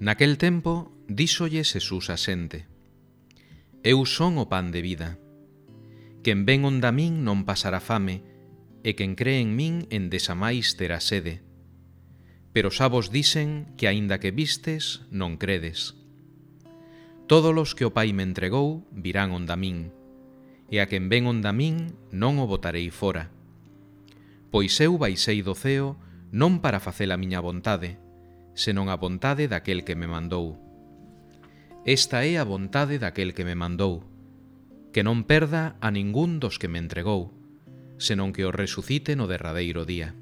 Naquel tempo, díxolle Xesús a xente, Eu son o pan de vida. Quen ven onda min non pasará fame, e quen cree en min en desamais terá sede. Pero xa vos dicen que aínda que vistes, non credes. Todos os que o Pai me entregou virán onda min, e a quen ven onda min non o botarei fora. Pois eu baixei do ceo non para facer a miña vontade, senón a vontade daquel que me mandou. Esta é a vontade daquel que me mandou, que non perda a ningún dos que me entregou, senón que o resucite no derradeiro día.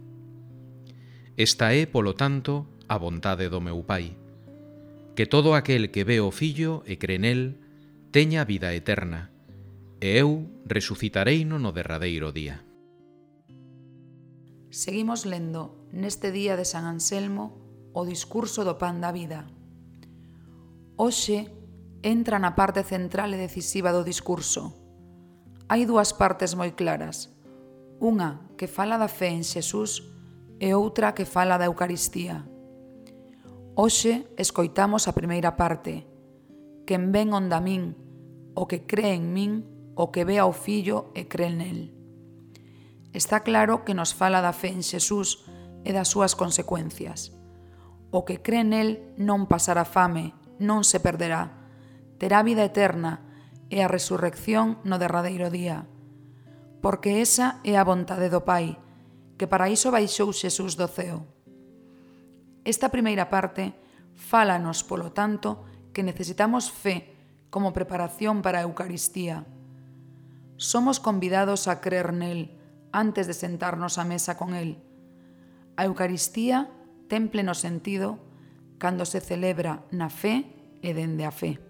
Esta é, polo tanto, a vontade do meu Pai, que todo aquel que ve o Fillo e cre nel teña vida eterna, e eu resucitareino no derradeiro día. Seguimos lendo neste día de San Anselmo o discurso do pan da vida. Hoxe entra na parte central e decisiva do discurso. Hai dúas partes moi claras. Unha que fala da fe en Xesús e outra que fala da Eucaristía. Hoxe escoitamos a primeira parte. Quen ven onda min, o que cree en min, o que ve ao fillo e cree nel. Está claro que nos fala da fe en Xesús e das súas consecuencias. O que cree nel non pasará fame, non se perderá. Terá vida eterna e a resurrección no derradeiro día. Porque esa é a vontade do Pai, que para iso baixou Xesús do ceo. Esta primeira parte fálanos, polo tanto, que necesitamos fe como preparación para a Eucaristía. Somos convidados a creer nel antes de sentarnos á mesa con el. A Eucaristía ten pleno sentido cando se celebra na fe e dende a fe.